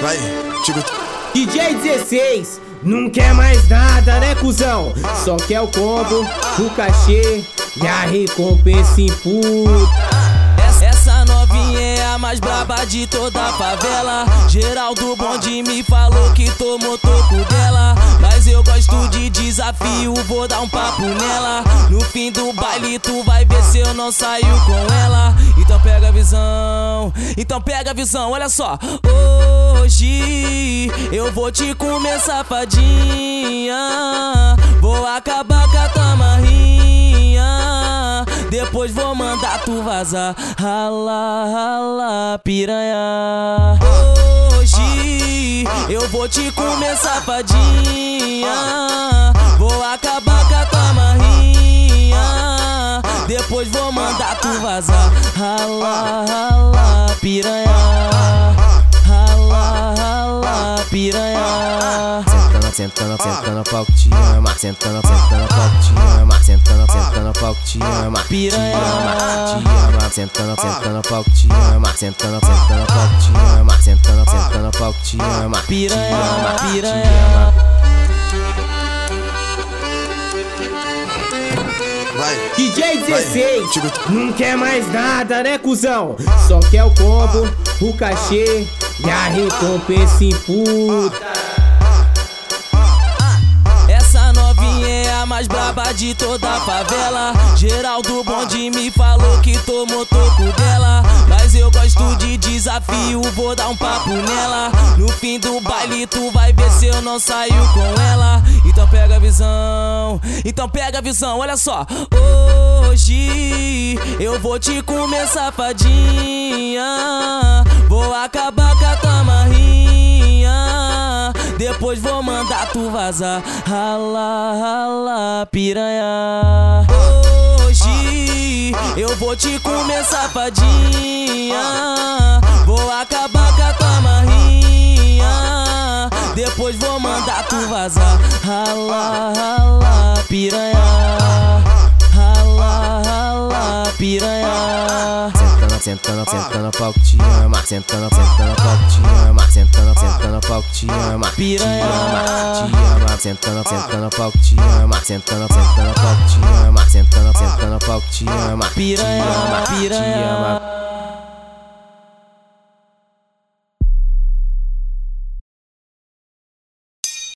Vai, Tico. DJ 16, não quer mais nada, né, cuzão? Só quer o combo, o cachê e a recompensa em puta. Essa novinha é a mais braba de toda a favela. Geraldo Bonde me falou que tomou toco dela. Mas eu gosto de desafio, vou dar um papo nela. No fim do baile, tu vai ver se eu não saio com ela. Então pega a então pega a visão, olha só. Hoje eu vou te comer safadinha. Vou acabar com a tua marrinha. Depois vou mandar tu vazar. Rala, rala, piranha. Hoje eu vou te comer safadinha. Depois vou mandar tu vazar. Rala, rala, piranha. Rala, rala, piranha. Sentando, sentando, sentando pau que te ama. Sentando, sentando pau que te ama. Sentando, sentando pau que te ama. Piranha. Te ama, sentando, sentando pau que te ama. Sentando, sentando pau que te ama. Sentando, sentando pau que te ama. Piranha, piranha. Vai. DJ 16, Tico. não quer mais nada, né, cuzão? Só quer o combo, o cachê e a recompensa em puta. Essa novinha é a mais braba de toda a favela. Geraldo Bonde me falou que tomou toco dela. Mas eu gosto de desafio, vou dar um papo nela. No fim do baile, tu vai ver se eu não saio com ela. Então pega a visão, então pega a visão, olha só. Hoje eu vou te comer safadinha. Vou acabar com a tua marrinha. Depois vou mandar tu vazar. Rala, rala, piranha. Hoje eu vou te comer safadinha. Vou acabar com a. Depois vou mandar tu vazar. Rala, rala, piranha. Rala, rala, piranha. Sentando, sentando, sentando pau que te ama. Sentando, sentando pau que te ama. Sentando, sentando pau que te ama. Piranha. Te ama, sentando, sentando pau que te ama. Sentando, sentando pau que te ama. Sentando, sentando pau que te ama. Piranha, piranha. ama.